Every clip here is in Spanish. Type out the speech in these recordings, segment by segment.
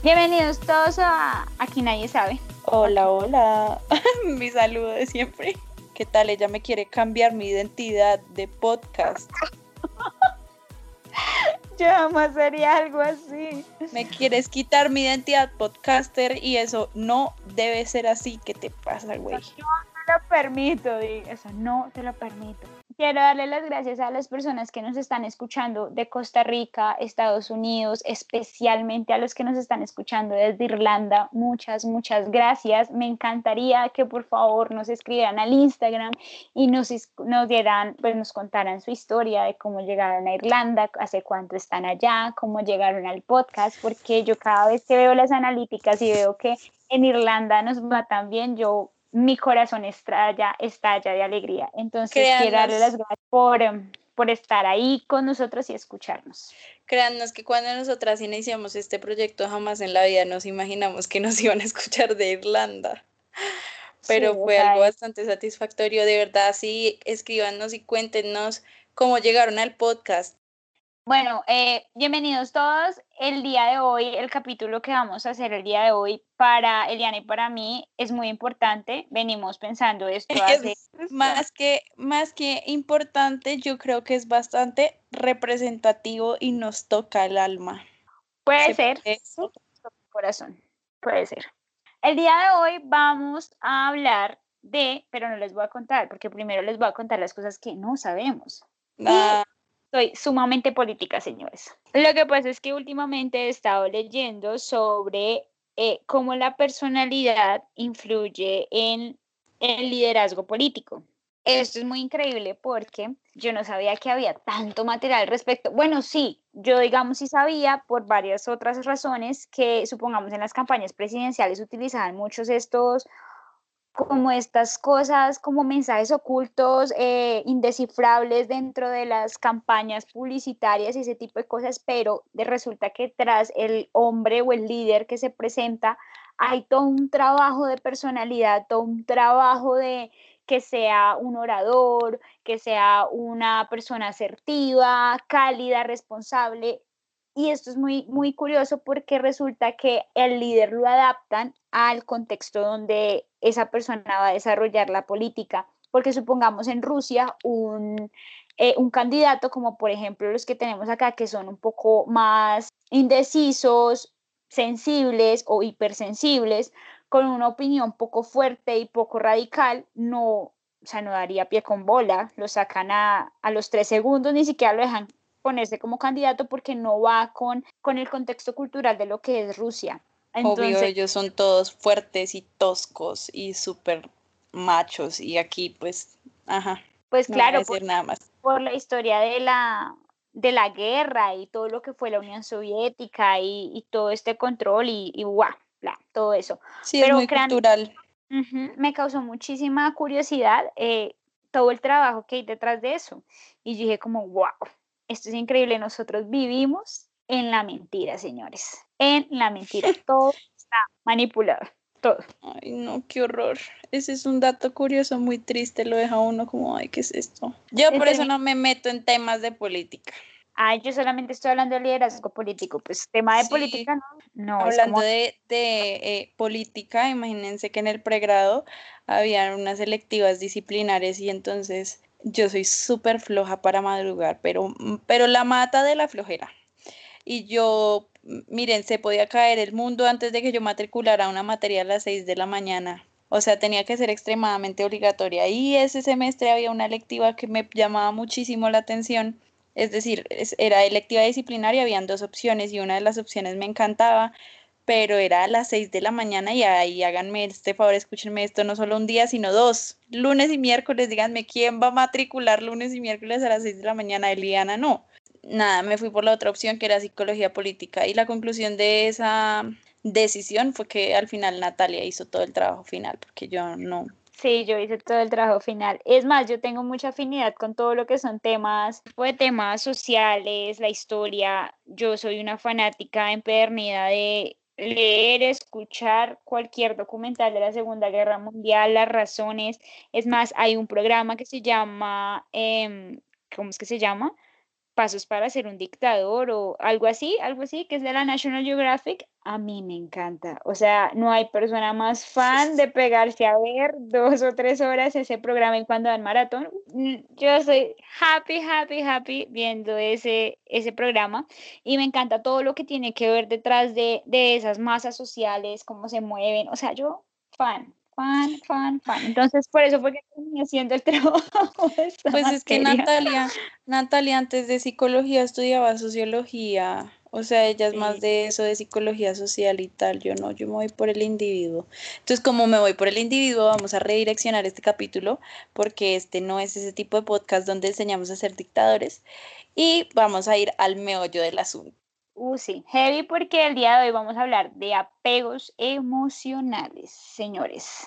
Bienvenidos todos a Aquí Nadie Sabe. Hola, hola. mi saludo de siempre. ¿Qué tal? Ella me quiere cambiar mi identidad de podcast. Yo jamás haría algo así. Me quieres quitar mi identidad podcaster y eso no debe ser así. ¿Qué te pasa, güey? No te lo permito, eso no te lo permito. Quiero darle las gracias a las personas que nos están escuchando de Costa Rica, Estados Unidos, especialmente a los que nos están escuchando desde Irlanda. Muchas, muchas gracias. Me encantaría que por favor nos escribieran al Instagram y nos, nos dieran, pues nos contaran su historia de cómo llegaron a Irlanda, hace cuánto están allá, cómo llegaron al podcast, porque yo cada vez que veo las analíticas y veo que en Irlanda nos va tan bien, yo mi corazón estalla, estalla de alegría. Entonces, quiero darle las gracias por, em, por estar ahí con nosotros y escucharnos. Créannos que cuando nosotras iniciamos este proyecto, jamás en la vida nos imaginamos que nos iban a escuchar de Irlanda. Pero fue algo bastante satisfactorio, de verdad. Sí, escríbanos y cuéntenos cómo llegaron al podcast. Bueno, eh, bienvenidos todos. El día de hoy, el capítulo que vamos a hacer el día de hoy para Eliana y para mí es muy importante. Venimos pensando esto hace... más que, más que importante, yo creo que es bastante representativo y nos toca el alma. Puede ser. Eso? Corazón. Puede ser. El día de hoy vamos a hablar de, pero no les voy a contar, porque primero les voy a contar las cosas que no sabemos. Ah. Soy sumamente política, señores. Lo que pasa es que últimamente he estado leyendo sobre eh, cómo la personalidad influye en el liderazgo político. Esto es muy increíble porque yo no sabía que había tanto material al respecto. Bueno, sí, yo digamos sí sabía por varias otras razones que supongamos en las campañas presidenciales utilizaban muchos estos como estas cosas, como mensajes ocultos, eh, indescifrables dentro de las campañas publicitarias y ese tipo de cosas, pero resulta que tras el hombre o el líder que se presenta, hay todo un trabajo de personalidad, todo un trabajo de que sea un orador, que sea una persona asertiva, cálida, responsable. Y esto es muy, muy curioso porque resulta que el líder lo adaptan al contexto donde esa persona va a desarrollar la política. Porque supongamos en Rusia un, eh, un candidato como por ejemplo los que tenemos acá, que son un poco más indecisos, sensibles o hipersensibles, con una opinión poco fuerte y poco radical, no, o sea, no daría pie con bola, lo sacan a, a los tres segundos, ni siquiera lo dejan ponerse como candidato porque no va con, con el contexto cultural de lo que es Rusia. Obvio, ellos son todos fuertes y toscos y súper machos y aquí pues, ajá. Pues claro, por, nada más. por la historia de la, de la guerra y todo lo que fue la Unión Soviética y, todo este control y, y guau, bla, todo eso. Sí, es muy cultural. me causó muchísima curiosidad eh, todo el trabajo que hay detrás de eso. Y dije como, wow, esto es increíble, nosotros vivimos en la mentira, señores en la mentira. Todo está manipulado. Todo. Ay, no, qué horror. Ese es un dato curioso, muy triste, lo deja uno como, ay, ¿qué es esto? Yo por eso no me meto en temas de política. Ay, yo solamente estoy hablando de liderazgo político, pues tema de política no. no hablando de, de eh, política, imagínense que en el pregrado había unas electivas disciplinares y entonces yo soy súper floja para madrugar, pero, pero la mata de la flojera. Y yo miren, se podía caer el mundo antes de que yo matriculara una materia a las 6 de la mañana. O sea, tenía que ser extremadamente obligatoria. Y ese semestre había una electiva que me llamaba muchísimo la atención. Es decir, era electiva disciplinaria, habían dos opciones y una de las opciones me encantaba, pero era a las 6 de la mañana y ahí háganme este favor, escúchenme esto, no solo un día, sino dos. Lunes y miércoles, díganme quién va a matricular lunes y miércoles a las 6 de la mañana. Eliana no nada, me fui por la otra opción que era psicología política y la conclusión de esa decisión fue que al final Natalia hizo todo el trabajo final porque yo no. Sí, yo hice todo el trabajo final. Es más, yo tengo mucha afinidad con todo lo que son temas, de temas sociales, la historia. Yo soy una fanática empedernida de leer, escuchar cualquier documental de la Segunda Guerra Mundial, las razones. Es más, hay un programa que se llama, em, ¿cómo es que se llama? Pasos para ser un dictador o algo así, algo así, que es de la National Geographic, a mí me encanta. O sea, no hay persona más fan de pegarse a ver dos o tres horas ese programa y cuando dan maratón. Mm, yo soy happy, happy, happy viendo ese, ese programa y me encanta todo lo que tiene que ver detrás de, de esas masas sociales, cómo se mueven. O sea, yo fan, fan, fan, fan. Entonces, por eso fue que terminé haciendo el trabajo. Pues es que Natalia, Natalia antes de psicología estudiaba sociología. O sea, ella es más de eso, de psicología social y tal. Yo no, yo me voy por el individuo. Entonces, como me voy por el individuo, vamos a redireccionar este capítulo porque este no es ese tipo de podcast donde enseñamos a ser dictadores y vamos a ir al meollo del asunto. Uh, sí, heavy porque el día de hoy vamos a hablar de apegos emocionales, señores.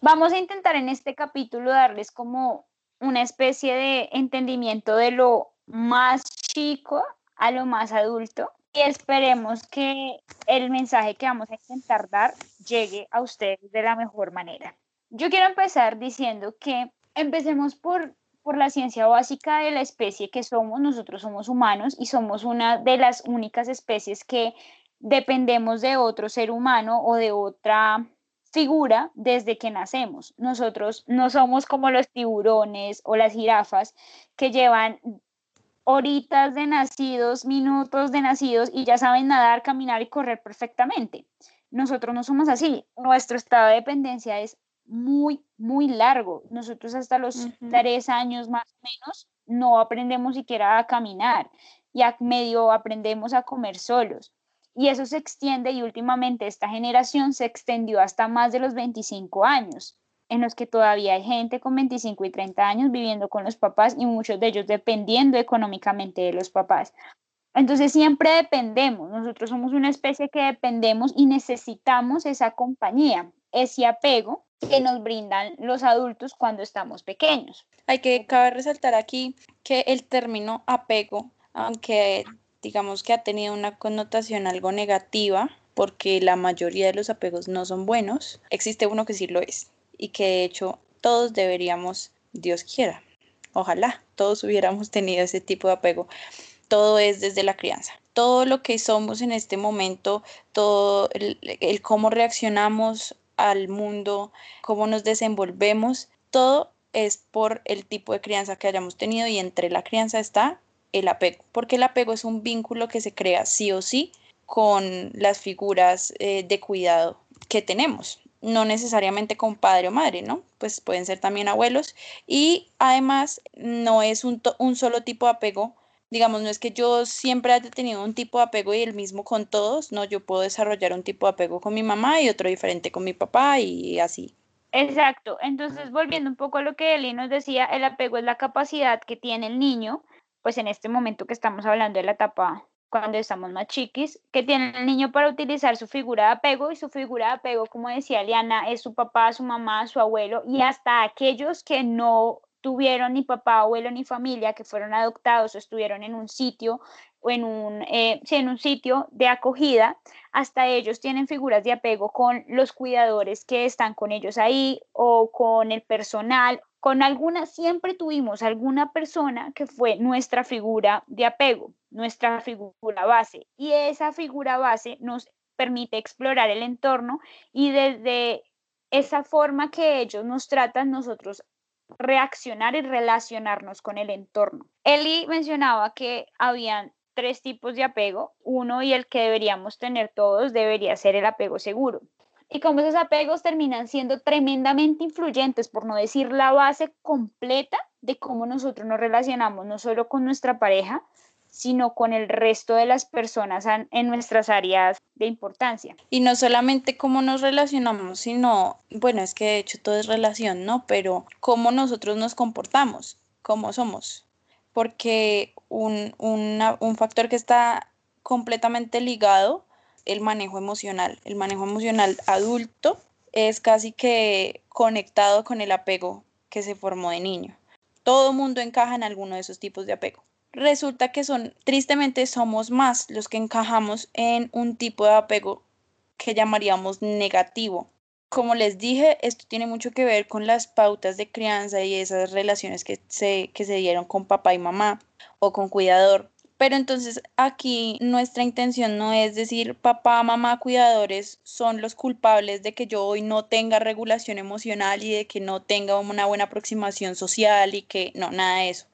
Vamos a intentar en este capítulo darles como una especie de entendimiento de lo más chico a lo más adulto y esperemos que el mensaje que vamos a intentar dar llegue a ustedes de la mejor manera. Yo quiero empezar diciendo que empecemos por por la ciencia básica de la especie que somos, nosotros somos humanos y somos una de las únicas especies que dependemos de otro ser humano o de otra figura desde que nacemos. Nosotros no somos como los tiburones o las jirafas que llevan horitas de nacidos, minutos de nacidos y ya saben nadar, caminar y correr perfectamente. Nosotros no somos así. Nuestro estado de dependencia es muy, muy largo. Nosotros hasta los tres años más o menos no aprendemos siquiera a caminar y a medio aprendemos a comer solos. Y eso se extiende y últimamente esta generación se extendió hasta más de los 25 años, en los que todavía hay gente con 25 y 30 años viviendo con los papás y muchos de ellos dependiendo económicamente de los papás. Entonces siempre dependemos, nosotros somos una especie que dependemos y necesitamos esa compañía, ese apego que nos brindan los adultos cuando estamos pequeños. Hay que cabe resaltar aquí que el término apego, aunque digamos que ha tenido una connotación algo negativa, porque la mayoría de los apegos no son buenos, existe uno que sí lo es y que de hecho todos deberíamos, Dios quiera, ojalá todos hubiéramos tenido ese tipo de apego. Todo es desde la crianza. Todo lo que somos en este momento, todo el, el cómo reaccionamos al mundo, cómo nos desenvolvemos, todo es por el tipo de crianza que hayamos tenido y entre la crianza está el apego, porque el apego es un vínculo que se crea sí o sí con las figuras eh, de cuidado que tenemos, no necesariamente con padre o madre, ¿no? Pues pueden ser también abuelos y además no es un, un solo tipo de apego digamos, no es que yo siempre haya tenido un tipo de apego y el mismo con todos, no, yo puedo desarrollar un tipo de apego con mi mamá y otro diferente con mi papá y así. Exacto, entonces volviendo un poco a lo que Eli nos decía, el apego es la capacidad que tiene el niño, pues en este momento que estamos hablando de la etapa cuando estamos más chiquis, que tiene el niño para utilizar su figura de apego y su figura de apego, como decía Liana, es su papá, su mamá, su abuelo y hasta aquellos que no tuvieron ni papá, abuelo ni familia, que fueron adoptados o estuvieron en un sitio o en un, eh, en un sitio de acogida, hasta ellos tienen figuras de apego con los cuidadores que están con ellos ahí o con el personal, con alguna, siempre tuvimos alguna persona que fue nuestra figura de apego, nuestra figura base, y esa figura base nos permite explorar el entorno y desde esa forma que ellos nos tratan, nosotros reaccionar y relacionarnos con el entorno. Eli mencionaba que habían tres tipos de apego. Uno y el que deberíamos tener todos debería ser el apego seguro. Y como esos apegos terminan siendo tremendamente influyentes, por no decir la base completa de cómo nosotros nos relacionamos, no solo con nuestra pareja, sino con el resto de las personas en nuestras áreas de importancia. Y no solamente cómo nos relacionamos, sino, bueno, es que de hecho todo es relación, ¿no? Pero cómo nosotros nos comportamos, cómo somos. Porque un, un factor que está completamente ligado, el manejo emocional. El manejo emocional adulto es casi que conectado con el apego que se formó de niño. Todo mundo encaja en alguno de esos tipos de apego resulta que son, tristemente, somos más los que encajamos en un tipo de apego que llamaríamos negativo. Como les dije, esto tiene mucho que ver con las pautas de crianza y esas relaciones que se, que se dieron con papá y mamá. o con cuidador. Pero entonces aquí nuestra intención no es decir papá, mamá, cuidadores son los culpables de que yo hoy no tenga regulación emocional y de que no tenga una buena aproximación social y que no, nada de eso.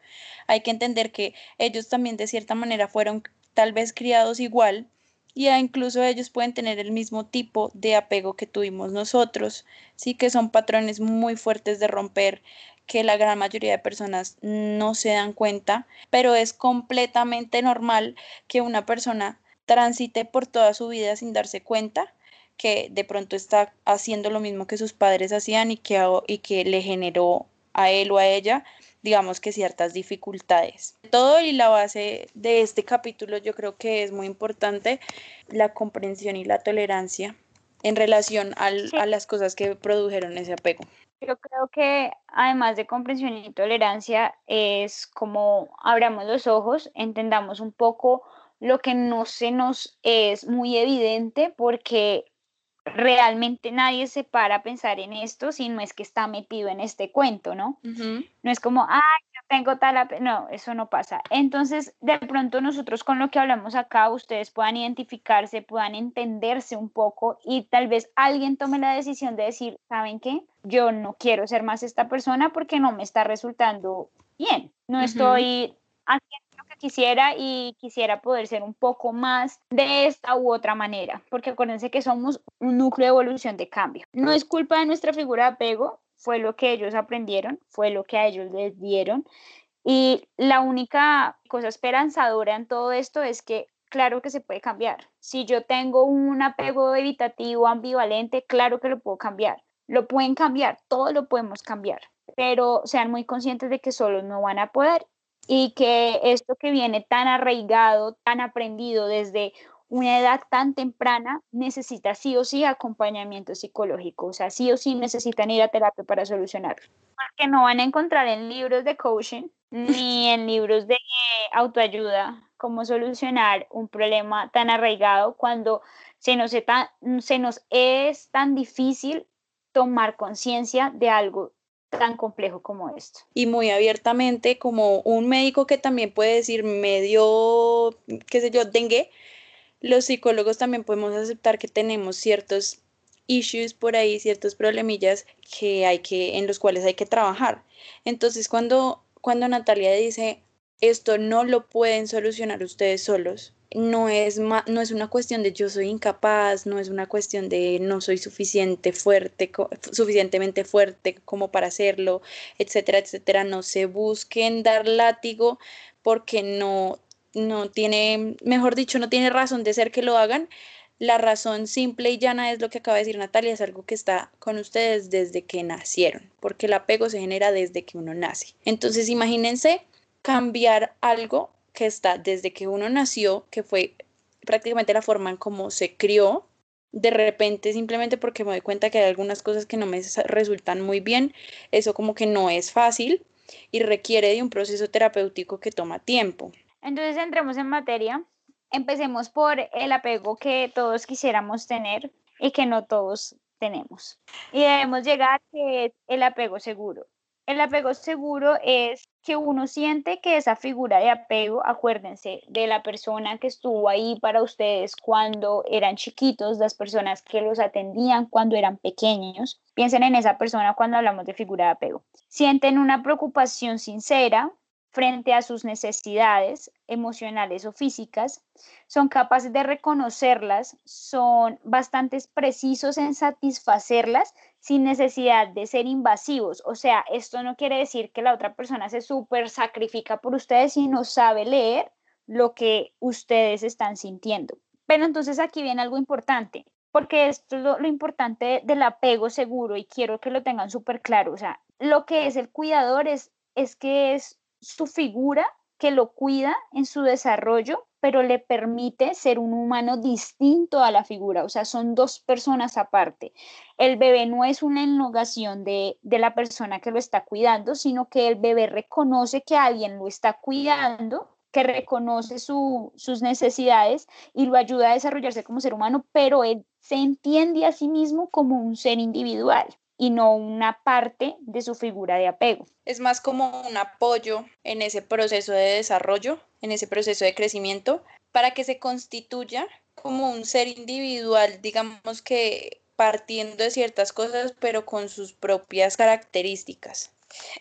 Hay que entender que ellos también de cierta manera fueron tal vez criados igual y incluso ellos pueden tener el mismo tipo de apego que tuvimos nosotros, sí que son patrones muy fuertes de romper que la gran mayoría de personas no se dan cuenta, pero es completamente normal que una persona transite por toda su vida sin darse cuenta que de pronto está haciendo lo mismo que sus padres hacían y que, y que le generó a él o a ella, digamos que ciertas dificultades. Todo y la base de este capítulo yo creo que es muy importante la comprensión y la tolerancia en relación a las cosas que produjeron ese apego. Yo creo que además de comprensión y tolerancia es como abramos los ojos, entendamos un poco lo que no se nos es muy evidente porque realmente nadie se para a pensar en esto si no es que está metido en este cuento, ¿no? No es como, ay, yo tengo tal, no, eso no pasa. Entonces, de pronto nosotros con lo que hablamos acá, ustedes puedan identificarse, puedan entenderse un poco y tal vez alguien tome la decisión de decir, ¿saben qué? Yo no quiero ser más esta persona porque no me está resultando bien, no estoy haciendo quisiera y quisiera poder ser un poco más de esta u otra manera, porque acuérdense que somos un núcleo de evolución de cambio. No es culpa de nuestra figura de apego, fue lo que ellos aprendieron, fue lo que a ellos les dieron. Y la única cosa esperanzadora en todo esto es que claro que se puede cambiar. Si yo tengo un apego evitativo, ambivalente, claro que lo puedo cambiar. Lo pueden cambiar, todo lo podemos cambiar, pero sean muy conscientes de que solos no van a poder y que esto que viene tan arraigado, tan aprendido desde una edad tan temprana, necesita sí o sí acompañamiento psicológico, o sea, sí o sí necesitan ir a terapia para solucionarlo. Porque no van a encontrar en libros de coaching ni en libros de autoayuda cómo solucionar un problema tan arraigado cuando se nos, se nos es tan difícil tomar conciencia de algo tan complejo como esto. Y muy abiertamente, como un médico que también puede decir medio, qué sé yo, dengue, los psicólogos también podemos aceptar que tenemos ciertos issues por ahí, ciertos problemillas que hay que, en los cuales hay que trabajar. Entonces, cuando, cuando Natalia dice, esto no lo pueden solucionar ustedes solos, no es, no es una cuestión de yo soy incapaz, no es una cuestión de no soy suficiente fuerte, suficientemente fuerte como para hacerlo, etcétera, etcétera. No se busquen dar látigo porque no, no tiene, mejor dicho, no tiene razón de ser que lo hagan. La razón simple y llana es lo que acaba de decir Natalia, es algo que está con ustedes desde que nacieron, porque el apego se genera desde que uno nace. Entonces, imagínense cambiar algo que está desde que uno nació, que fue prácticamente la forma en cómo se crió, de repente simplemente porque me doy cuenta que hay algunas cosas que no me resultan muy bien, eso como que no es fácil y requiere de un proceso terapéutico que toma tiempo. Entonces entremos en materia. Empecemos por el apego que todos quisiéramos tener y que no todos tenemos. Y debemos llegar que es el apego seguro. El apego seguro es que uno siente que esa figura de apego, acuérdense de la persona que estuvo ahí para ustedes cuando eran chiquitos, las personas que los atendían cuando eran pequeños, piensen en esa persona cuando hablamos de figura de apego. Sienten una preocupación sincera frente a sus necesidades emocionales o físicas, son capaces de reconocerlas, son bastante precisos en satisfacerlas sin necesidad de ser invasivos. O sea, esto no quiere decir que la otra persona se súper sacrifica por ustedes, sino sabe leer lo que ustedes están sintiendo. Pero entonces aquí viene algo importante, porque esto es lo, importante del apego seguro y quiero que lo tengan súper claro. O sea, lo que es el cuidador es, es que es su figura que lo cuida en su desarrollo pero le permite ser un humano distinto a la figura, o sea, son dos personas aparte. El bebé no es una enlogación de, de la persona que lo está cuidando, sino que el bebé reconoce que alguien lo está cuidando que reconoce sus necesidades y lo ayuda a desarrollarse como ser humano, pero él se entiende a sí mismo como un ser individual. Y no una parte de su figura de apego. Es más como un apoyo en ese proceso de desarrollo, en ese proceso de crecimiento, para que se constituya como un ser individual, digamos que partiendo de ciertas cosas, pero con sus propias características.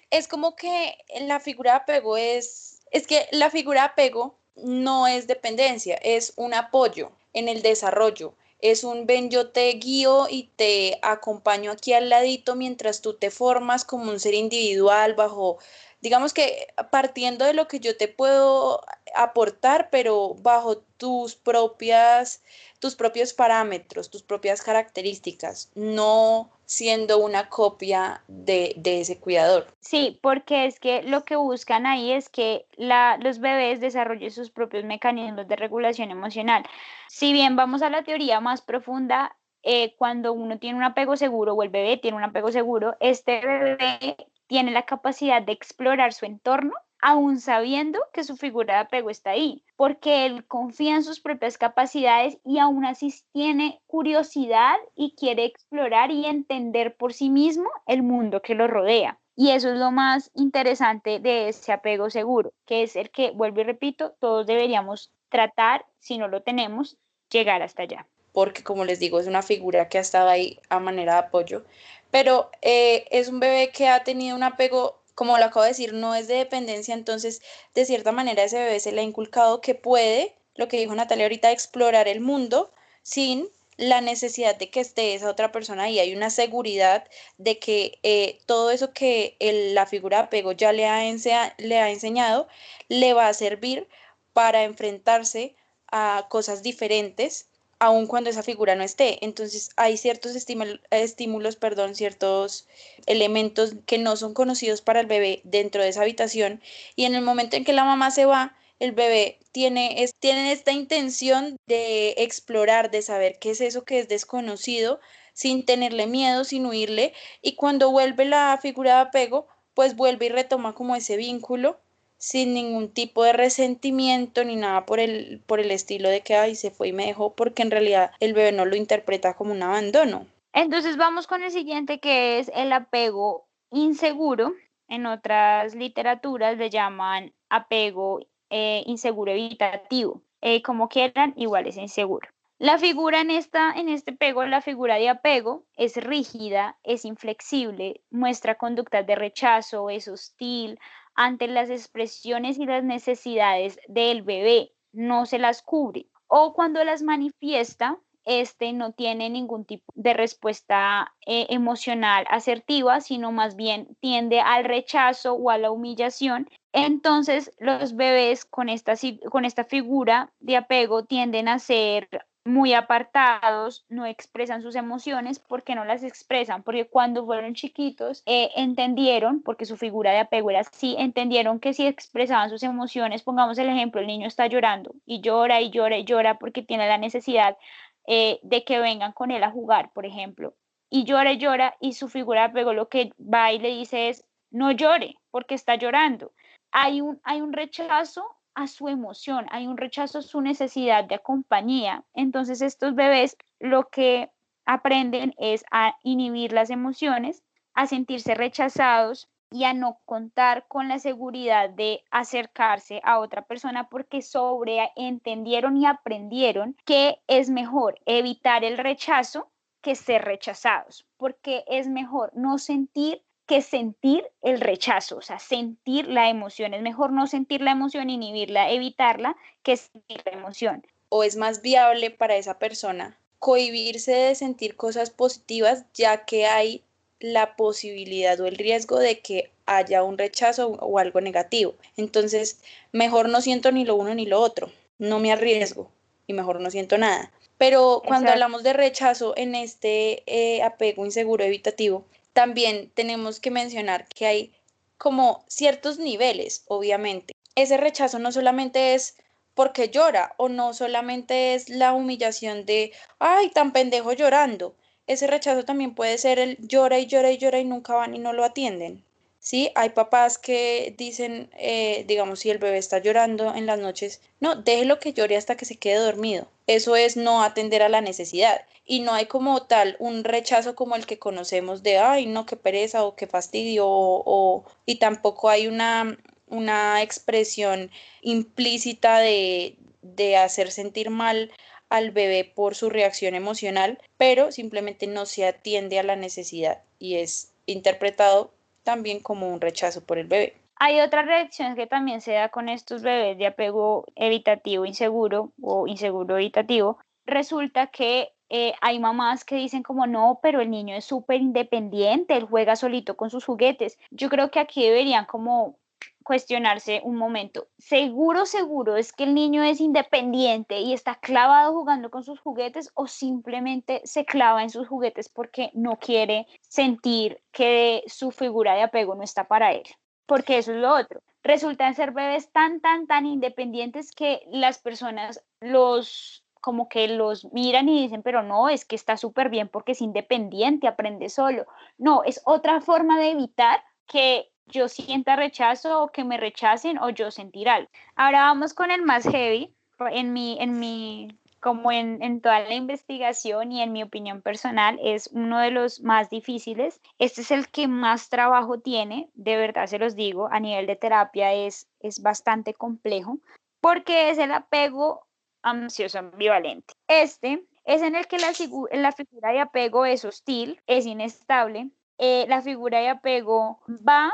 Es como que la figura de apego es, es que la figura de apego no es dependencia, es un apoyo en el desarrollo. Es un ven, yo te guío y te acompaño aquí al ladito mientras tú te formas como un ser individual bajo, digamos que partiendo de lo que yo te puedo aportar, pero bajo tus propias, tus propios parámetros, tus propias características, no siendo una copia de, ese cuidador. Sí, porque es que lo que buscan ahí es que los bebés desarrollen sus propios mecanismos de regulación emocional. Si bien vamos a la teoría más profunda, eh, cuando uno tiene un apego seguro o el bebé tiene un apego seguro, este bebé tiene la capacidad de explorar su entorno aún sabiendo que su figura de apego está ahí, porque él confía en sus propias capacidades y aún así tiene curiosidad y quiere explorar y entender por sí mismo el mundo que lo rodea. Y eso es lo más interesante de ese apego seguro, que es el que, vuelvo y repito, todos deberíamos tratar, si no lo tenemos, llegar hasta allá. Porque como les digo, es una figura que ha estado ahí a manera de apoyo, pero eh, es un bebé que ha tenido un apego como lo acabo de decir, no es de dependencia, entonces de cierta manera ese bebé se le ha inculcado que puede, lo que dijo Natalia ahorita, explorar el mundo sin la necesidad de que esté esa otra persona ahí. Hay una seguridad de que eh, todo eso que la figura de apego ya le ha enseñado le va a servir para enfrentarse a cosas diferentes aun cuando esa figura no esté. Entonces hay ciertos estímulos, perdón, ciertos elementos que no son conocidos para el bebé dentro de esa habitación. Y en el momento en que la mamá se va, el bebé tiene, es, tiene esta intención de explorar, de saber qué es eso que es desconocido, sin tenerle miedo, sin huirle, y cuando vuelve la figura de apego, pues vuelve y retoma como ese vínculo sin ningún tipo de resentimiento ni nada por el, por el estilo de que ay, se fue y me dejó, porque en realidad el bebé no lo interpreta como un abandono. Entonces vamos con el siguiente que es el apego inseguro. En otras literaturas le llaman apego eh, inseguro evitativo. Eh, como quieran, igual es inseguro. La figura en, esta, en este pego, la figura de apego, es rígida, es inflexible, muestra conductas de rechazo, es hostil, ante las expresiones y las necesidades del bebé, no se las cubre. O cuando las manifiesta, este no tiene ningún tipo de respuesta eh, emocional asertiva, sino más bien tiende al rechazo o a la humillación. Entonces, los bebés con esta, con esta figura de apego tienden a ser muy apartados, no expresan sus emociones porque no las expresan, porque cuando fueron chiquitos eh, entendieron, porque su figura de apego era así, entendieron que si expresaban sus emociones, pongamos el ejemplo, el niño está llorando y llora y llora y llora porque tiene la necesidad eh, de que vengan con él a jugar, por ejemplo, y llora y llora y su figura de apego lo que va y le dice es, no llore porque está llorando. Hay un, hay un rechazo a su emoción, hay un rechazo a su necesidad de compañía. Entonces estos bebés lo que aprenden es a inhibir las emociones, a sentirse rechazados y a no contar con la seguridad de acercarse a otra persona porque sobreentendieron y aprendieron que es mejor evitar el rechazo que ser rechazados, porque es mejor no sentir que sentir el rechazo, o sea, sentir la emoción. Es mejor no sentir la emoción, inhibirla, evitarla, que sentir la emoción. O es más viable para esa persona cohibirse de sentir cosas positivas, ya que hay la posibilidad o el riesgo de que haya un rechazo o algo negativo. Entonces, mejor no siento ni lo uno ni lo otro, no me arriesgo y mejor no siento nada. Pero cuando hablamos de rechazo en este eh, apego inseguro evitativo, también tenemos que mencionar que hay como ciertos niveles, obviamente. Ese rechazo no solamente es porque llora o no solamente es la humillación de, ay, tan pendejo llorando. Ese rechazo también puede ser el llora y llora y llora y nunca van y no lo atienden. ¿Sí? Hay papás que dicen, eh, digamos, si el bebé está llorando en las noches, no, déjelo que llore hasta que se quede dormido. Eso es no atender a la necesidad. Y no hay como tal un rechazo como el que conocemos de, ay, no, qué pereza o qué fastidio, o, y tampoco hay una, una expresión implícita de, de hacer sentir mal al bebé por su reacción emocional, pero simplemente no se atiende a la necesidad y es interpretado también como un rechazo por el bebé. Hay otra reacción que también se da con estos bebés de apego evitativo inseguro o inseguro evitativo. Resulta que eh, hay mamás que dicen como no, pero el niño es súper independiente, él juega solito con sus juguetes. Yo creo que aquí deberían como cuestionarse un momento. Seguro, seguro es que el niño es independiente y está clavado jugando con sus juguetes o simplemente se clava en sus juguetes porque no quiere sentir que su figura de apego no está para él. Porque eso es lo otro. Resultan ser bebés tan, tan, tan independientes que las personas los como que los miran y dicen, pero no, es que está súper bien porque es independiente, aprende solo. No, es otra forma de evitar que yo sienta rechazo o que me rechacen o yo sentir algo. Ahora vamos con el más heavy. En mi, en mi, como en, en, toda la investigación y en mi opinión personal, es uno de los más difíciles. Este es el que más trabajo tiene, de verdad se los digo, a nivel de terapia es, es bastante complejo, porque es el apego ansioso ambivalente. Este es en el que la, la figura de apego es hostil, es inestable, eh, la figura de apego va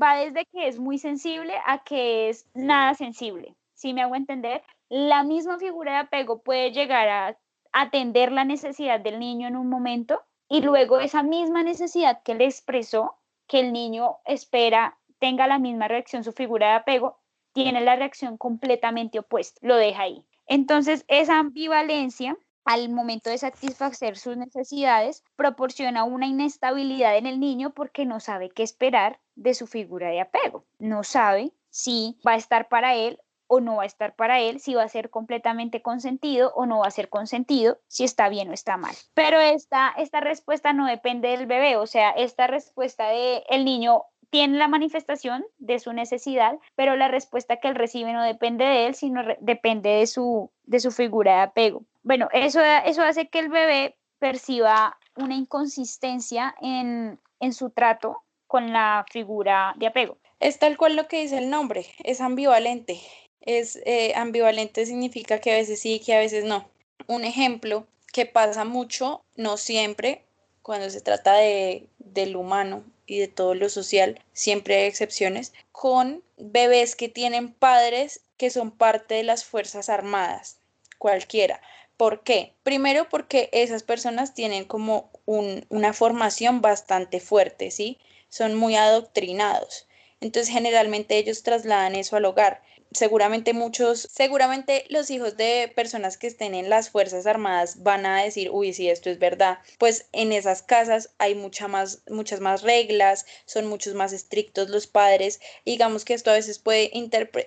va desde que es muy sensible a que es nada sensible. Si me hago entender, la misma figura de apego puede llegar a atender la necesidad del niño en un momento y luego esa misma necesidad que le expresó, que el niño espera tenga la misma reacción, su figura de apego, tiene la reacción completamente opuesta, lo deja ahí. Entonces, esa ambivalencia al momento de satisfacer sus necesidades, proporciona una inestabilidad en el niño porque no sabe qué esperar de su figura de apego. No sabe si va a estar para él o no va a estar para él, si va a ser completamente consentido o no va a ser consentido, si está bien o está mal. Pero esta, esta respuesta no depende del bebé, o sea, esta respuesta de el niño tiene la manifestación de su necesidad, pero la respuesta que él recibe no depende de él, sino depende de su, de su figura de apego. Bueno, eso, eso hace que el bebé perciba una inconsistencia en, en su trato con la figura de apego. Es tal cual lo que dice el nombre, es ambivalente. Es eh, ambivalente significa que a veces sí, que a veces no. Un ejemplo que pasa mucho, no siempre, cuando se trata de, del humano y de todo lo social, siempre hay excepciones, con bebés que tienen padres que son parte de las Fuerzas Armadas, cualquiera. ¿Por qué? Primero porque esas personas tienen como una formación bastante fuerte, ¿sí? Son muy adoctrinados. Entonces generalmente ellos trasladan eso al hogar seguramente muchos, seguramente los hijos de personas que estén en las Fuerzas Armadas van a decir, uy, si esto es verdad, pues en esas casas hay mucha más, muchas más reglas, son muchos más estrictos los padres, digamos que esto a veces puede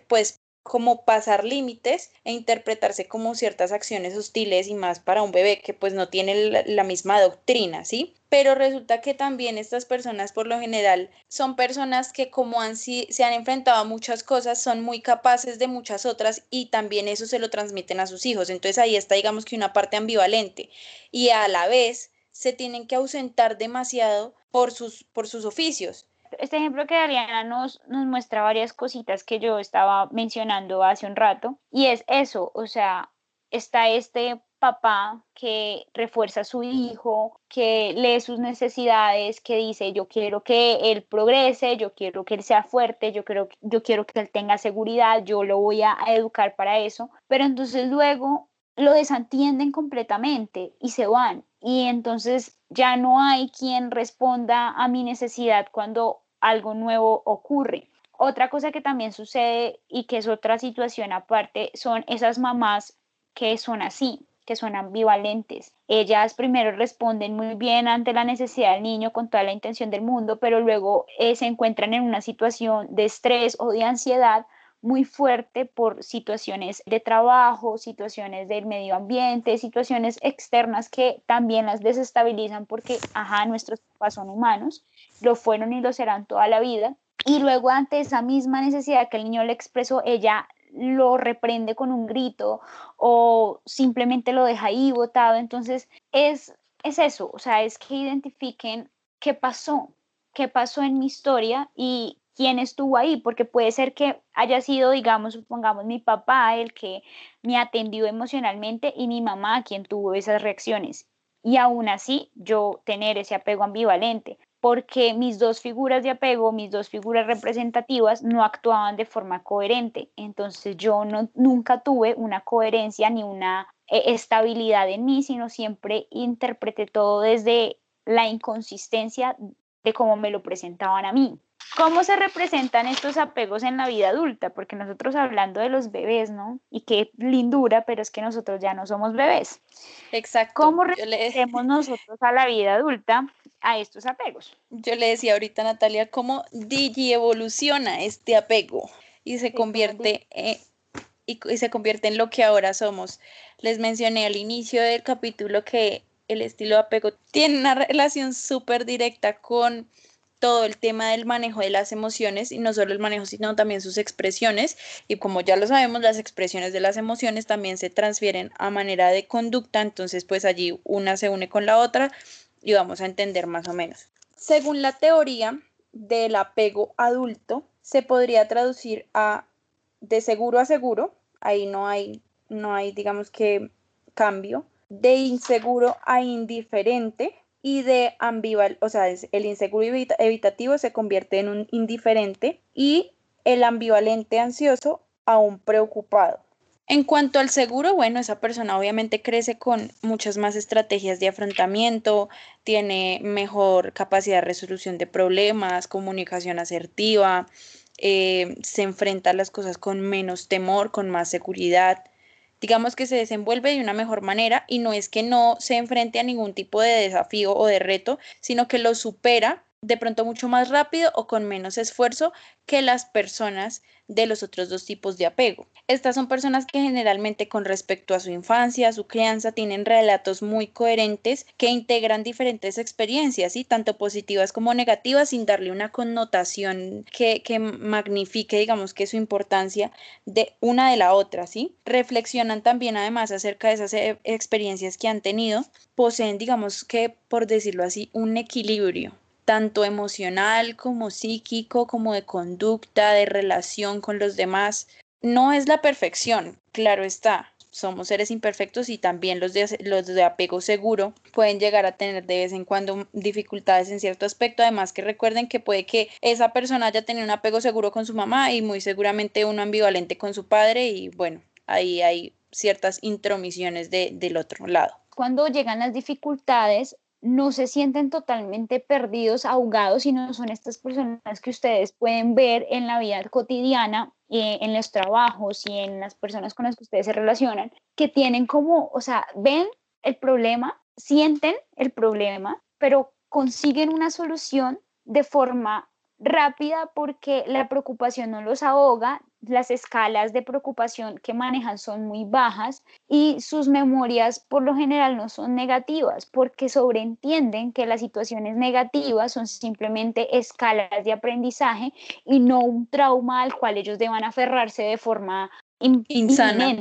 pues como pasar límites e interpretarse como ciertas acciones hostiles y más para un bebé que pues no tiene la, misma doctrina, ¿sí? Pero resulta que también estas personas por lo general son personas que como han, se han enfrentado a muchas cosas son muy capaces de muchas otras y también eso se lo transmiten a sus hijos. Entonces ahí está digamos que una parte ambivalente y a la vez se tienen que ausentar demasiado por sus, por sus oficios este ejemplo que nos, nos muestra varias cositas que yo estaba mencionando hace un rato, y es eso, o sea, está este papá que refuerza a su hijo, que lee sus necesidades, que dice yo quiero que él progrese, yo quiero que él sea fuerte, yo quiero, yo quiero que él tenga seguridad, yo lo voy a educar para eso, pero entonces luego lo desentienden completamente y se van. Y entonces ya no hay quien responda a mi necesidad cuando algo nuevo ocurre. Otra cosa que también sucede y que es otra situación aparte son esas mamás que son así, que son ambivalentes. Ellas primero responden muy bien ante la necesidad del niño con toda la intención del mundo, pero luego eh, se encuentran en una situación de estrés o de ansiedad muy fuerte por situaciones de trabajo, situaciones del medio ambiente, situaciones externas que también las desestabilizan porque, ajá, nuestros papás son humanos, lo fueron y lo serán toda la vida. Y luego ante esa misma necesidad que el niño le expresó, ella lo reprende con un grito o simplemente lo deja ahí botado. Entonces, es, es eso, o sea, es que identifiquen qué pasó, qué pasó en mi historia y quién estuvo ahí, porque puede ser que haya sido, digamos, supongamos mi papá el que me atendió emocionalmente y mi mamá quien tuvo esas reacciones. Y aún así yo tener ese apego ambivalente, porque mis dos figuras de apego, mis dos figuras representativas no actuaban de forma coherente. Entonces yo no, nunca tuve una coherencia ni una eh, estabilidad en mí, sino siempre interpreté todo desde la inconsistencia de cómo me lo presentaban a mí. ¿Cómo se representan estos apegos en la vida adulta? Porque nosotros hablando de los bebés, ¿no? Y qué lindura, pero es que nosotros ya no somos bebés. Exacto. ¿Cómo representamos nosotros a la vida adulta a estos apegos? Yo le decía ahorita a Natalia cómo digi evoluciona este apego y se convierte y, y se convierte en lo que ahora somos. Les mencioné al inicio del capítulo que el estilo de apego tiene una relación súper directa con todo el tema del manejo de las emociones y no solo el manejo, sino también sus expresiones. Y como ya lo sabemos, las expresiones de las emociones también se transfieren a manera de conducta, entonces pues allí una se une con la otra y vamos a entender más o menos. Según la teoría del apego adulto, se podría traducir a de seguro a seguro, ahí no hay, no hay digamos que cambio, de inseguro a indiferente, y de ambival, o sea, el inseguro evitativo se convierte en un indiferente y el ambivalente ansioso a un preocupado. En cuanto al seguro, bueno, esa persona obviamente crece con muchas más estrategias de afrontamiento, tiene mejor capacidad de resolución de problemas, comunicación asertiva, eh, se enfrenta a las cosas con menos temor, con más seguridad, digamos que se desenvuelve de una mejor manera y no es que no se enfrente a ningún tipo de desafío o de reto, sino que lo supera de pronto mucho más rápido o con menos esfuerzo que las personas de los otros dos tipos de apego. Estas son personas que generalmente con respecto a su infancia, a su crianza, tienen relatos muy coherentes que integran diferentes experiencias, y tanto positivas como negativas, sin darle una connotación que, que magnifique, digamos, que su importancia de una de la otra, ¿sí? Reflexionan también además acerca de esas e, experiencias que han tenido, poseen, digamos que, por decirlo así, un equilibrio tanto emocional como psíquico, como de conducta, de relación con los demás. No es la perfección, claro está. Somos seres imperfectos y también los de, los de apego seguro pueden llegar a tener de vez en cuando dificultades en cierto aspecto. Además que recuerden que puede que esa persona haya tenido un apego seguro con su mamá y muy seguramente uno ambivalente con su padre y bueno, ahí hay ciertas intromisiones de, del otro lado. Cuando llegan las dificultades, no se sienten totalmente perdidos, ahogados, sino son estas personas que ustedes pueden ver en la vida cotidiana, eh, en los trabajos y en las personas con las que ustedes se relacionan, que tienen como, o sea, ven el problema, sienten el problema, pero consiguen una solución de forma rápida porque la preocupación no los ahoga, las escalas de preocupación que manejan son muy bajas y sus memorias por lo general no son negativas porque sobreentienden que las situaciones negativas son simplemente escalas de aprendizaje y no un trauma al cual ellos deban aferrarse de forma insana.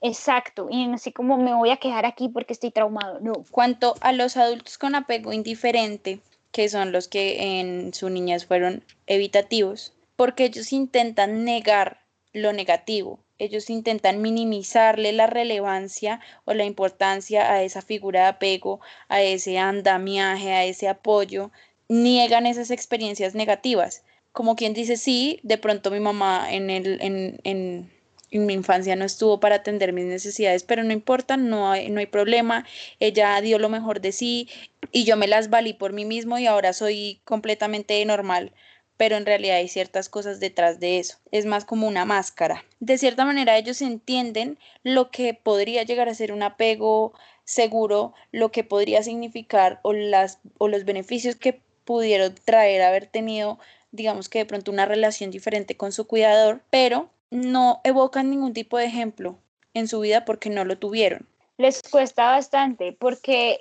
exacto, y así como me voy a quejar aquí porque estoy traumado, no. Cuanto a los adultos con apego indiferente, que son los que en su niñez fueron evitativos, porque ellos intentan negar lo negativo, ellos intentan minimizarle la relevancia o la importancia a esa figura de apego, a ese andamiaje, a ese apoyo, niegan esas experiencias negativas. Como quien dice, sí, de pronto mi mamá en, mi infancia no estuvo para atender mis necesidades, pero no importa, no hay, no hay problema, ella dio lo mejor de sí y yo me las valí por mí mismo y ahora soy completamente normal pero en realidad hay ciertas cosas detrás de eso. Es más como una máscara. De cierta manera ellos entienden lo que podría llegar a ser un apego seguro, lo que podría significar o, las, o los beneficios que pudieron traer haber tenido digamos que de pronto una relación diferente con su cuidador, pero no evocan ningún tipo de ejemplo en su vida porque no lo tuvieron. Les cuesta bastante porque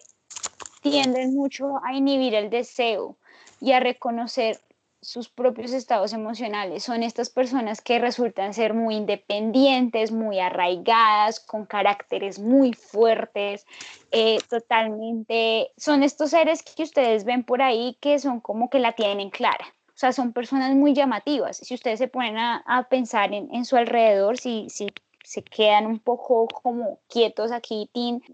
tienden mucho a inhibir el deseo y a reconocer sus propios estados emocionales. Son estas personas que resultan ser muy independientes, muy arraigadas, con caracteres muy fuertes, eh, totalmente... Son estos seres que ustedes ven por ahí que son como que la tienen clara. O sea, son personas muy llamativas. Si ustedes se ponen a, pensar en, en, su alrededor, si, si se quedan un poco como quietos aquí,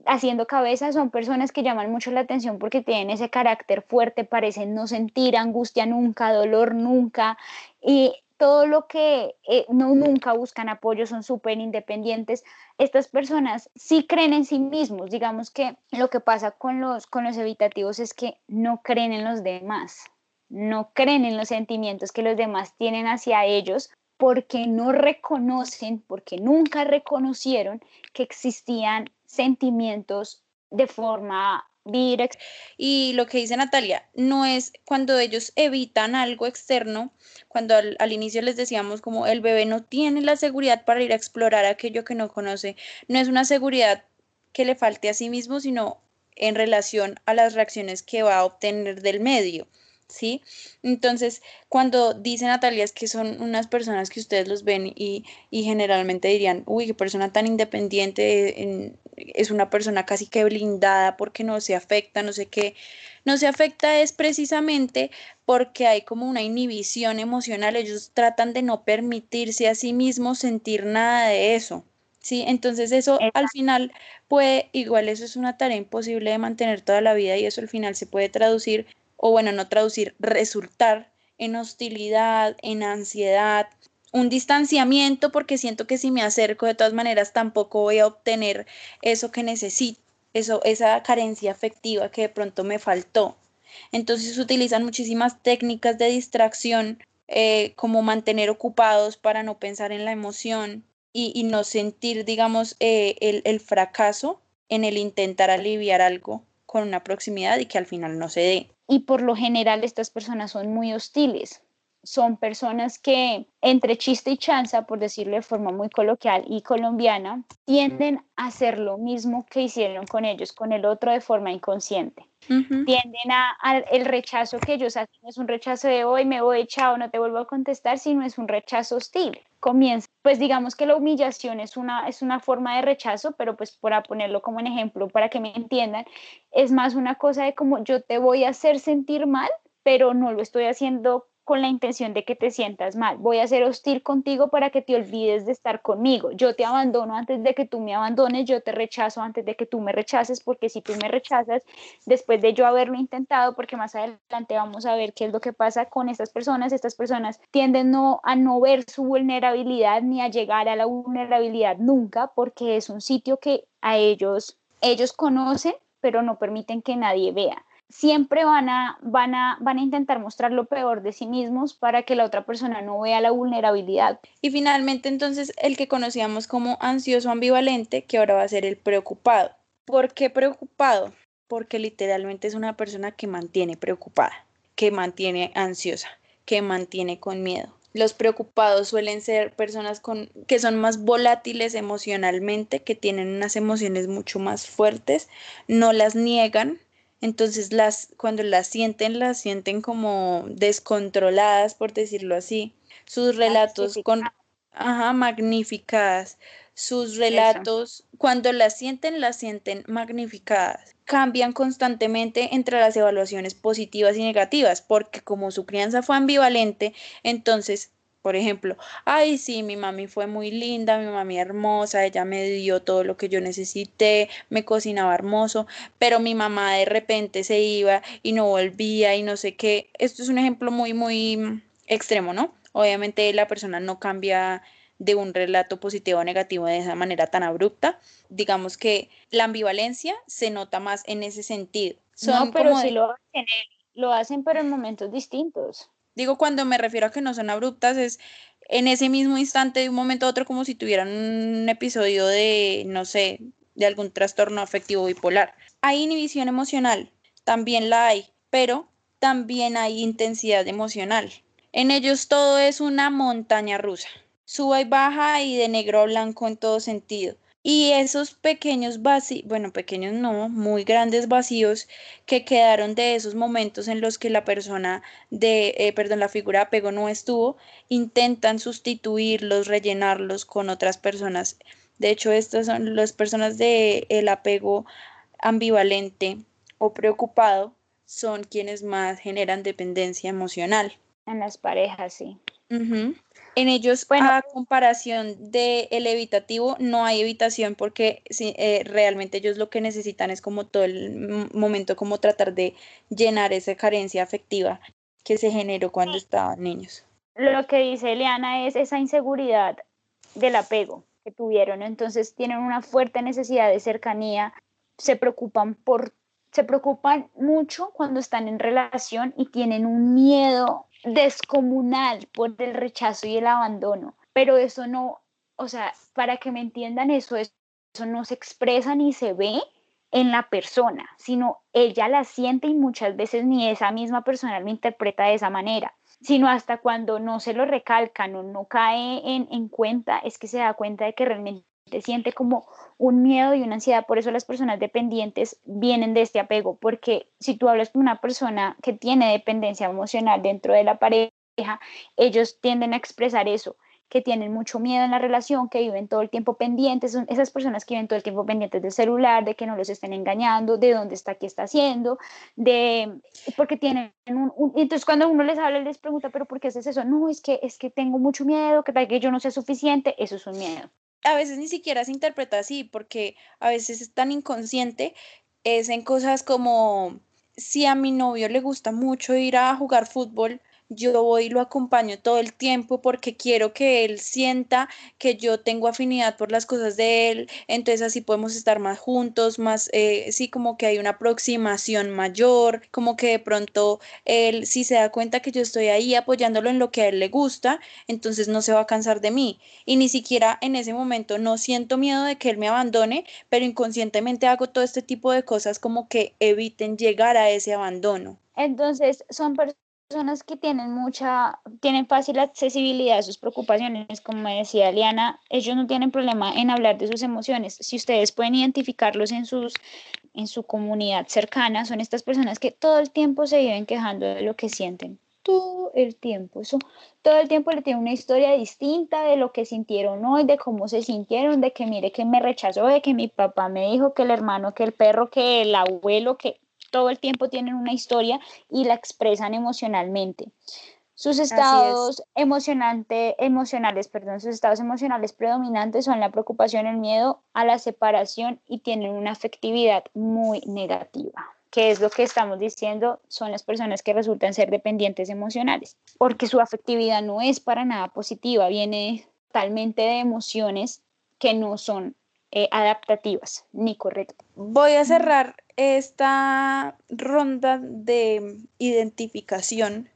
haciendo cabeza, son personas que llaman mucho la atención porque tienen ese carácter fuerte, parecen no sentir angustia nunca, dolor nunca, y todo lo que eh, no nunca buscan apoyo, son súper independientes. Estas personas sí creen en sí mismos. Digamos que lo que pasa con los, con los evitativos es que no creen en los demás, no creen en los sentimientos que los demás tienen hacia ellos porque no reconocen, porque nunca reconocieron que existían sentimientos de forma directa. Y lo que dice Natalia, no es cuando ellos evitan algo externo, cuando al, al, inicio les decíamos como el bebé no tiene la seguridad para ir a explorar aquello que no conoce, no es una seguridad que le falte a sí mismo, sino en relación a las reacciones que va a obtener del medio. ¿Sí? Entonces, cuando dice Natalia es que son unas personas que ustedes los ven y, generalmente dirían, uy, qué persona tan independiente, es una persona casi que blindada porque no se afecta, no sé qué. No se afecta es precisamente porque hay como una inhibición emocional, ellos tratan de no permitirse a sí mismos sentir nada de eso. Sí, entonces eso al final puede, igual eso es una tarea imposible de mantener toda la vida y eso al final se puede traducir o bueno, no traducir, resultar en hostilidad, en ansiedad, un distanciamiento porque siento que si me acerco de todas maneras tampoco voy a obtener eso que necesito, eso, esa carencia afectiva que de pronto me faltó. Entonces utilizan muchísimas técnicas de distracción eh, como mantener ocupados para no pensar en la emoción y, no sentir, digamos, eh, el, el fracaso en el intentar aliviar algo con una proximidad y que al final no se dé y por lo general estas personas son muy hostiles. Son personas que entre chiste y chanza, por decirlo de forma muy coloquial y colombiana, tienden a hacer lo mismo que hicieron con ellos, con el otro de forma inconsciente. Tienden a, el rechazo que ellos hacen es un rechazo de hoy me voy, chao, no te vuelvo a contestar, sino es un rechazo hostil. Comienza, pues digamos que la humillación es una, es una forma de rechazo, pero pues para ponerlo como un ejemplo para que me entiendan, es más una cosa de como yo te voy a hacer sentir mal, pero no lo estoy haciendo con la intención de que te sientas mal. Voy a ser hostil contigo para que te olvides de estar conmigo. Yo te abandono antes de que tú me abandones, yo te rechazo antes de que tú me rechaces, porque si tú me rechazas, después de yo haberlo intentado, porque más adelante vamos a ver qué es lo que pasa con estas personas, estas personas tienden no, a no ver su vulnerabilidad ni a llegar a la vulnerabilidad nunca, porque es un sitio que a ellos, ellos conocen, pero no permiten que nadie vea siempre van a, van, a, van a intentar mostrar lo peor de sí mismos para que la otra persona no vea la vulnerabilidad. Y finalmente entonces el que conocíamos como ansioso ambivalente, que ahora va a ser el preocupado. ¿Por qué preocupado? Porque literalmente es una persona que mantiene preocupada, que mantiene ansiosa, que mantiene con miedo. Los preocupados suelen ser personas con, que son más volátiles emocionalmente, que tienen unas emociones mucho más fuertes, no las niegan, entonces las, cuando las sienten, las sienten como descontroladas, por decirlo así. Sus relatos con, ajá, magnificadas. Sus relatos, cuando las sienten, las sienten magnificadas. Cambian constantemente entre las evaluaciones positivas y negativas, porque como su crianza fue ambivalente, entonces por ejemplo, ay, sí, mi mami fue muy linda, mi mami hermosa, ella me dio todo lo que yo necesité, me cocinaba hermoso, pero mi mamá de repente se iba y no volvía y no sé qué. Esto es un ejemplo muy, muy extremo, ¿no? Obviamente la persona no cambia de un relato positivo o negativo de esa manera tan abrupta. Digamos que la ambivalencia se nota más en ese sentido. no, pero si lo hacen, lo hacen pero en momentos distintos. Digo, cuando me refiero a que no son abruptas, es en ese mismo instante, de un momento a otro, como si tuvieran un episodio de, no sé, de algún trastorno afectivo bipolar. Hay inhibición emocional, también la hay, pero también hay intensidad emocional. En ellos todo es una montaña rusa. suba y baja y de negro a blanco en todo sentido. Y esos pequeños vacíos, bueno, pequeños no, muy grandes vacíos que quedaron de esos momentos en los que la persona de, eh, perdón, la figura de apego no estuvo, intentan sustituirlos, rellenarlos con otras personas. De hecho, estas son las personas de el apego ambivalente o preocupado, son quienes más generan dependencia emocional. En las parejas, sí. En ellos, bueno, a comparación del el evitativo, no hay evitación porque eh, realmente ellos lo que necesitan es como todo el momento, como tratar de llenar esa carencia afectiva que se generó cuando estaban niños. Lo que dice Eliana es esa inseguridad del apego que tuvieron, entonces tienen una fuerte necesidad de cercanía, se preocupan por se preocupan mucho cuando están en relación y tienen un miedo descomunal por el rechazo y el abandono. Pero eso no, o sea, para que me entiendan eso, eso no se expresa ni se ve en la persona, sino ella la siente y muchas veces ni esa misma persona lo interpreta de esa manera, sino hasta cuando no se lo recalcan o no cae en, en cuenta, es que se da cuenta de que realmente siente como un miedo y una ansiedad. Por eso las personas dependientes vienen de este apego, porque si tú hablas con una persona que tiene dependencia emocional dentro de la pareja, ellos tienden a expresar eso que tienen mucho miedo en la relación, que viven todo el tiempo pendientes, son esas personas que viven todo el tiempo pendientes del celular, de que no los estén engañando, de dónde está, qué está haciendo, de porque tienen un, entonces cuando uno les habla les pregunta, pero ¿por qué haces eso? No, es que es que tengo mucho miedo, que tal que yo no sea suficiente, eso es un miedo a veces ni siquiera se interpreta así, porque a veces es tan inconsciente, es en cosas como si a mi novio le gusta mucho ir a jugar fútbol, yo voy y lo acompaño todo el tiempo porque quiero que él sienta que yo tengo afinidad por las cosas de él, entonces así podemos estar más juntos, más, eh, sí, como que hay una aproximación mayor, como que de pronto él si se da cuenta que yo estoy ahí apoyándolo en lo que a él le gusta, entonces no se va a cansar de mí y ni siquiera en ese momento no siento miedo de que él me abandone, pero inconscientemente hago todo este tipo de cosas como que eviten llegar a ese abandono. Entonces, son personas personas que tienen mucha, tienen fácil accesibilidad a sus preocupaciones, como decía Liana, ellos no tienen problema en hablar de sus emociones. Si ustedes pueden identificarlos en sus en su comunidad cercana, son estas personas que todo el tiempo se viven quejando de lo que sienten, todo el tiempo. Eso, todo el tiempo le tiene una historia distinta de lo que sintieron hoy, de cómo se sintieron, de que mire que me rechazó, de que mi papá me dijo que el hermano, que el perro, que el abuelo, que todo el tiempo tienen una historia y la expresan emocionalmente. Sus estados emocionales, perdón, sus estados emocionales predominantes son la preocupación, el miedo a la separación y tienen una afectividad muy negativa que es lo que estamos diciendo, son las personas que resultan ser dependientes emocionales, porque su afectividad no es para nada positiva, viene totalmente de emociones que no son eh, adaptativas ni correctas. Voy a cerrar esta ronda de identificación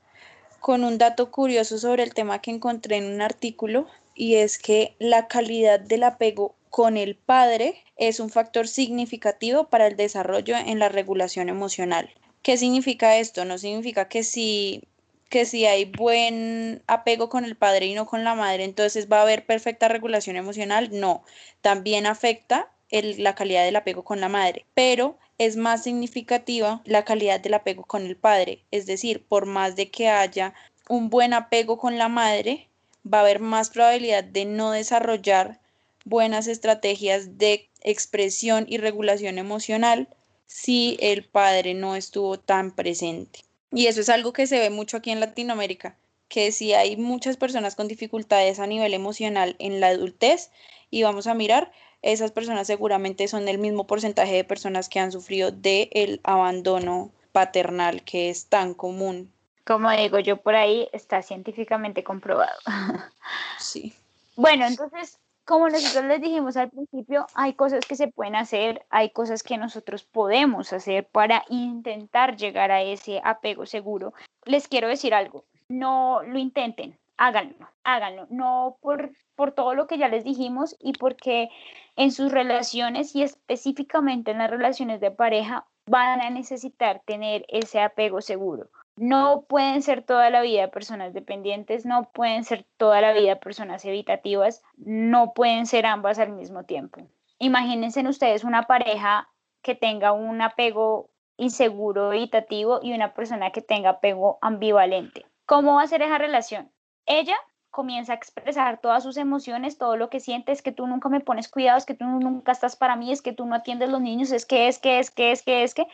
con un dato curioso sobre el tema que encontré en un artículo y es que la calidad del apego con el padre es un factor significativo para el desarrollo en la regulación emocional. ¿Qué significa esto? No significa que si que si hay buen apego con el padre y no con la madre, entonces va a haber perfecta regulación emocional. No, también afecta la calidad del apego con la madre, pero es más significativa la calidad del apego con el padre. Es decir, por más de que haya un buen apego con la madre, va a haber más probabilidad de no desarrollar buenas estrategias de expresión y regulación emocional si el padre no estuvo tan presente. Y eso es algo que se ve mucho aquí en Latinoamérica, que si hay muchas personas con dificultades a nivel emocional en la adultez y vamos a mirar, esas personas seguramente son el mismo porcentaje de personas que han sufrido del el abandono paternal que es tan común. Como digo yo por ahí, está científicamente comprobado. Sí. Bueno, entonces, como nosotros les dijimos al principio, hay cosas que se pueden hacer, hay cosas que nosotros podemos hacer para intentar llegar a ese apego seguro. Les quiero decir algo, no lo intenten, háganlo, háganlo, no por, por todo lo que ya les dijimos y porque en sus relaciones y específicamente en las relaciones de pareja van a necesitar tener ese apego seguro. No pueden ser toda la vida personas dependientes, no pueden ser toda la vida personas evitativas, no pueden ser ambas al mismo tiempo. Imagínense ustedes una pareja que tenga un apego inseguro evitativo y una persona que tenga apego ambivalente. ¿Cómo va a ser esa relación? Ella comienza a expresar todas sus emociones, todo lo que siente, es que tú nunca me pones cuidado, es que tú nunca estás para mí, es que tú no atiendes los niños, es que, es que, es que, es que, es que,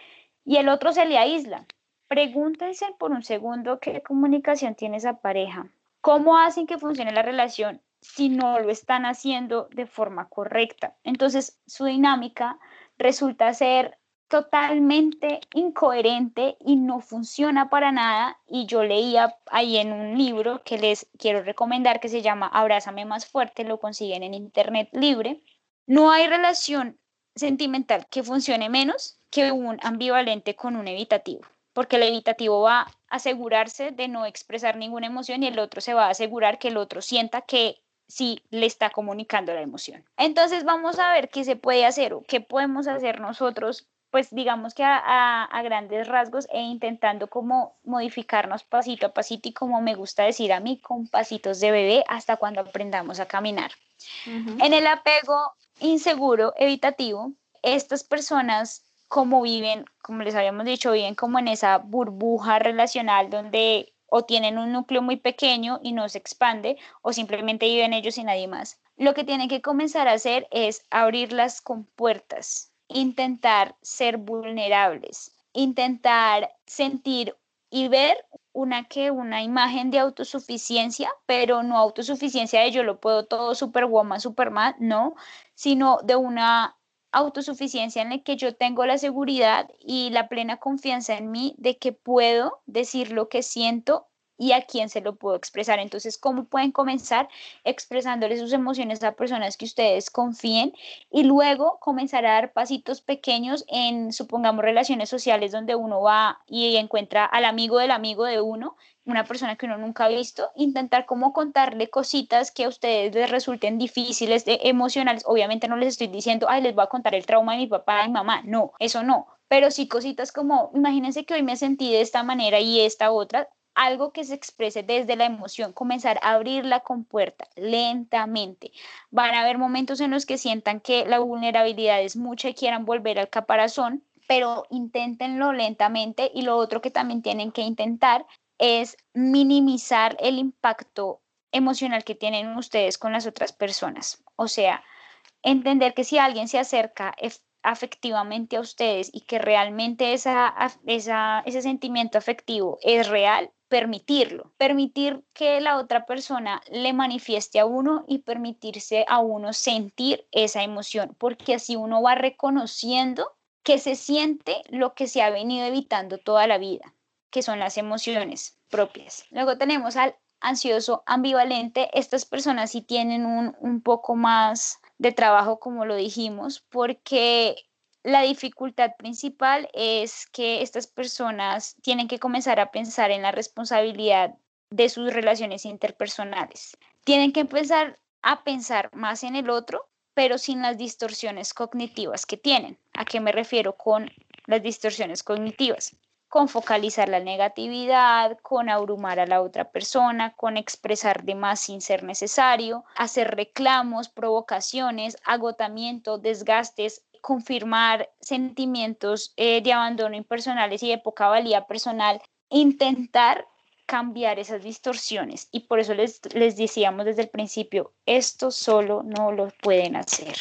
y el otro se le aísla. Pregúntense por un segundo qué comunicación tiene esa pareja. ¿Cómo hacen que funcione la relación si no lo están haciendo de forma correcta? Entonces, su dinámica resulta ser totalmente incoherente y no funciona para nada. Y yo leía ahí en un libro que les quiero recomendar que se llama Abrázame más fuerte, lo consiguen en internet libre. No hay relación sentimental que funcione menos que un ambivalente con un evitativo porque el evitativo va a asegurarse de no expresar ninguna emoción y el otro se va a asegurar que el otro sienta que sí le está comunicando la emoción. Entonces vamos a ver qué se puede hacer o qué podemos hacer nosotros, pues digamos que a, grandes rasgos e intentando como modificarnos pasito a pasito y como me gusta decir a mí, con pasitos de bebé hasta cuando aprendamos a caminar. En el apego inseguro, evitativo, estas personas como viven, como les habíamos dicho, viven como en esa burbuja relacional donde o tienen un núcleo muy pequeño y no se expande o simplemente viven ellos y nadie más. Lo que tienen que comenzar a hacer es abrir las compuertas, intentar ser vulnerables, intentar sentir y ver una que una imagen de autosuficiencia, pero no autosuficiencia de yo lo puedo todo superwoman, superman, no, sino de una autosuficiencia en la que yo tengo la seguridad y la plena confianza en mí de que puedo decir lo que siento y a quién se lo puedo expresar. Entonces, ¿cómo pueden comenzar expresándole sus emociones a personas que ustedes confíen y luego comenzar a dar pasitos pequeños en, supongamos, relaciones sociales donde uno va y encuentra al amigo del amigo de uno una persona que uno nunca ha visto, intentar como contarle cositas que a ustedes les resulten difíciles, de, emocionales. Obviamente no les estoy diciendo, ay, les voy a contar el trauma de mi papá y mamá. No, eso no. Pero sí cositas como, imagínense que hoy me sentí de esta manera y esta otra, algo que se exprese desde la emoción, comenzar a abrir la compuerta lentamente. Van a haber momentos en los que sientan que la vulnerabilidad es mucha y quieran volver al caparazón, pero inténtenlo lentamente y lo otro que también tienen que intentar es minimizar el impacto emocional que tienen ustedes con las otras personas. O sea, entender que si alguien se acerca afectivamente a ustedes y que realmente esa, ese sentimiento afectivo es real, permitirlo, permitir que la otra persona le manifieste a uno y permitirse a uno sentir esa emoción, porque así uno va reconociendo que se siente lo que se ha venido evitando toda la vida que son las emociones propias. Luego tenemos al ansioso ambivalente. Estas personas sí tienen un, un poco más de trabajo, como lo dijimos, porque la dificultad principal es que estas personas tienen que comenzar a pensar en la responsabilidad de sus relaciones interpersonales. Tienen que empezar a pensar más en el otro, pero sin las distorsiones cognitivas que tienen. ¿A qué me refiero con las distorsiones cognitivas? con focalizar la negatividad, con abrumar a la otra persona, con expresar de más sin ser necesario, hacer reclamos, provocaciones, agotamiento, desgastes, confirmar sentimientos eh, de abandono impersonales y de poca valía personal, intentar cambiar esas distorsiones. Y por eso les, les decíamos desde el principio, esto solo no lo pueden hacer.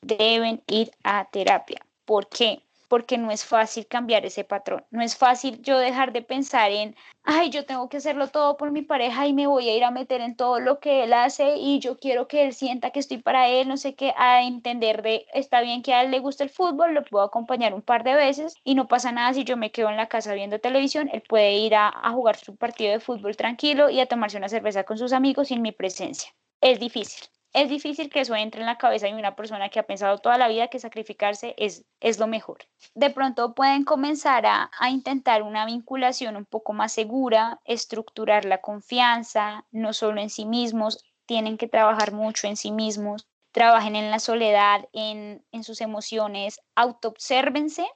Deben ir a terapia. ¿Por qué? Porque no es fácil cambiar ese patrón. No es fácil yo dejar de pensar en, ay, yo tengo que hacerlo todo por mi pareja y me voy a ir a meter en todo lo que él hace y yo quiero que él sienta que estoy para él, no sé qué, a entender de, está bien que a él le gusta el fútbol, lo puedo acompañar un par de veces y no pasa nada si yo me quedo en la casa viendo televisión, él puede ir a, jugar su partido de fútbol tranquilo y a tomarse una cerveza con sus amigos sin mi presencia. Es difícil, es difícil que eso entre en la cabeza de una persona que ha pensado toda la vida que sacrificarse es, es lo mejor. De pronto pueden comenzar a, a, intentar una vinculación un poco más segura, estructurar la confianza, no solo en sí mismos, tienen que trabajar mucho en sí mismos, trabajen en la soledad, en, en sus emociones, autoobsérvense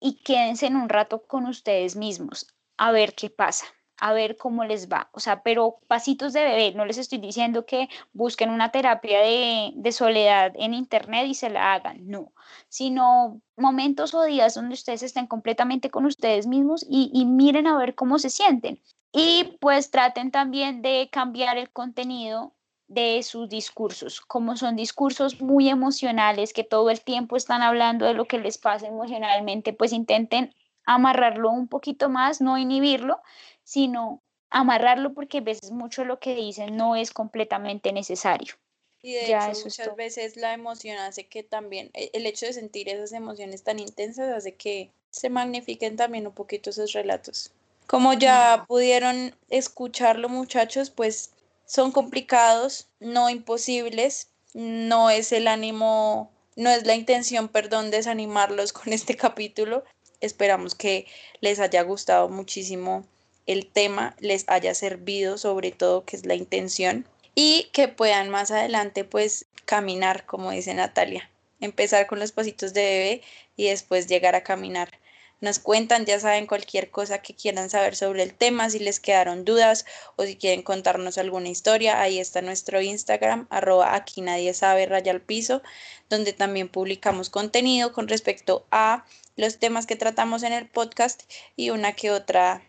y quédense en un rato con ustedes mismos a ver qué pasa a ver cómo les va. O sea, pero pasitos de bebé, no les estoy diciendo que busquen una terapia de, soledad en internet y se la hagan, no, sino momentos o días donde ustedes estén completamente con ustedes mismos y, y miren a ver cómo se sienten. Y pues traten también de cambiar el contenido de sus discursos, como son discursos muy emocionales que todo el tiempo están hablando de lo que les pasa emocionalmente, pues intenten amarrarlo un poquito más, no inhibirlo, sino amarrarlo porque a veces mucho lo que dicen no es completamente necesario. Y de hecho, muchas veces la emoción hace que también, e, el hecho de sentir esas emociones tan intensas hace que se magnifiquen también un poquito esos relatos. Como ya pudieron escucharlo muchachos, pues son complicados, no imposibles, no es el ánimo, no es la intención, perdón, desanimarlos con este capítulo. Esperamos que les haya gustado muchísimo el tema les haya servido, sobre todo que es la intención, y que puedan más adelante pues caminar, como dice Natalia, empezar con los pasitos de bebé y después llegar a caminar. Nos cuentan, ya saben, cualquier cosa que quieran saber sobre el tema, si les quedaron dudas o si quieren contarnos alguna historia, ahí está nuestro Instagram, arroba aquí nadie sabe, raya al piso, donde también publicamos contenido con respecto a los temas que tratamos en el podcast y una que otra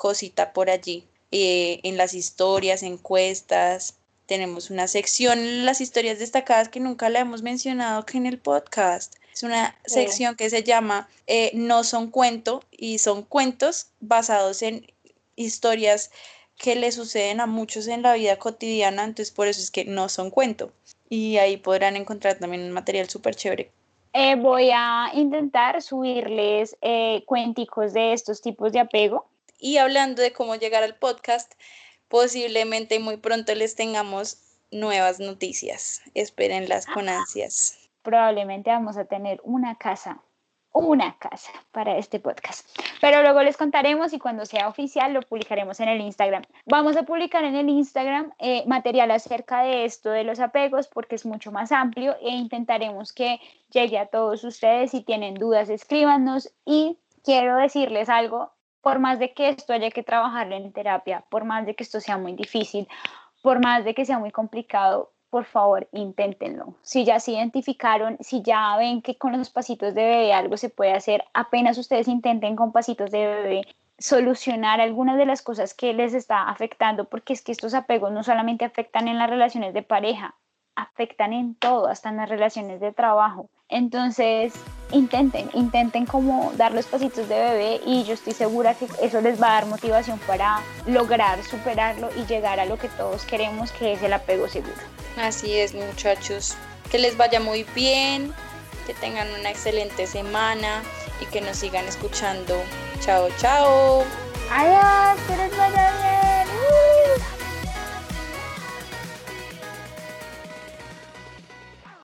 cosita por allí. Eh, en las historias, encuestas, tenemos una sección las historias destacadas que nunca la hemos mencionado que en el podcast. Es una sección que se llama eh, No son cuento y son cuentos basados en historias que le suceden a muchos en la vida cotidiana, entonces por eso es que no son cuento. Y ahí podrán encontrar también un material súper chévere. Eh, voy a intentar subirles cuenticos de estos tipos de apego y hablando de cómo llegar al podcast, posiblemente muy pronto les tengamos nuevas noticias. Espérenlas con ansias. Probablemente vamos a tener una casa, una casa para este podcast. Pero luego les contaremos y cuando sea oficial lo publicaremos en el Instagram. Vamos a publicar en el Instagram eh, material acerca de esto de los apegos porque es mucho más amplio e intentaremos que llegue a todos ustedes. Si tienen dudas, escríbanos y quiero decirles algo por más de que esto haya que trabajarlo en terapia, por más de que esto sea muy difícil, por más de que sea muy complicado, por favor, inténtenlo. Si ya se identificaron, si ya ven que con los pasitos de bebé algo se puede hacer, apenas ustedes intenten con pasitos de bebé solucionar algunas de las cosas que les está afectando, porque es que estos apegos no solamente afectan en las relaciones de pareja, afectan en todo, hasta en las relaciones de trabajo. Entonces, intenten, intenten como dar los pasitos de bebé y yo estoy segura que eso les va a dar motivación para lograr superarlo y llegar a lo que todos queremos, que es el apego seguro. Así es, muchachos. Que les vaya muy bien, que tengan una excelente semana y que nos sigan escuchando. Chao, chao. Adiós, que les vaya bien.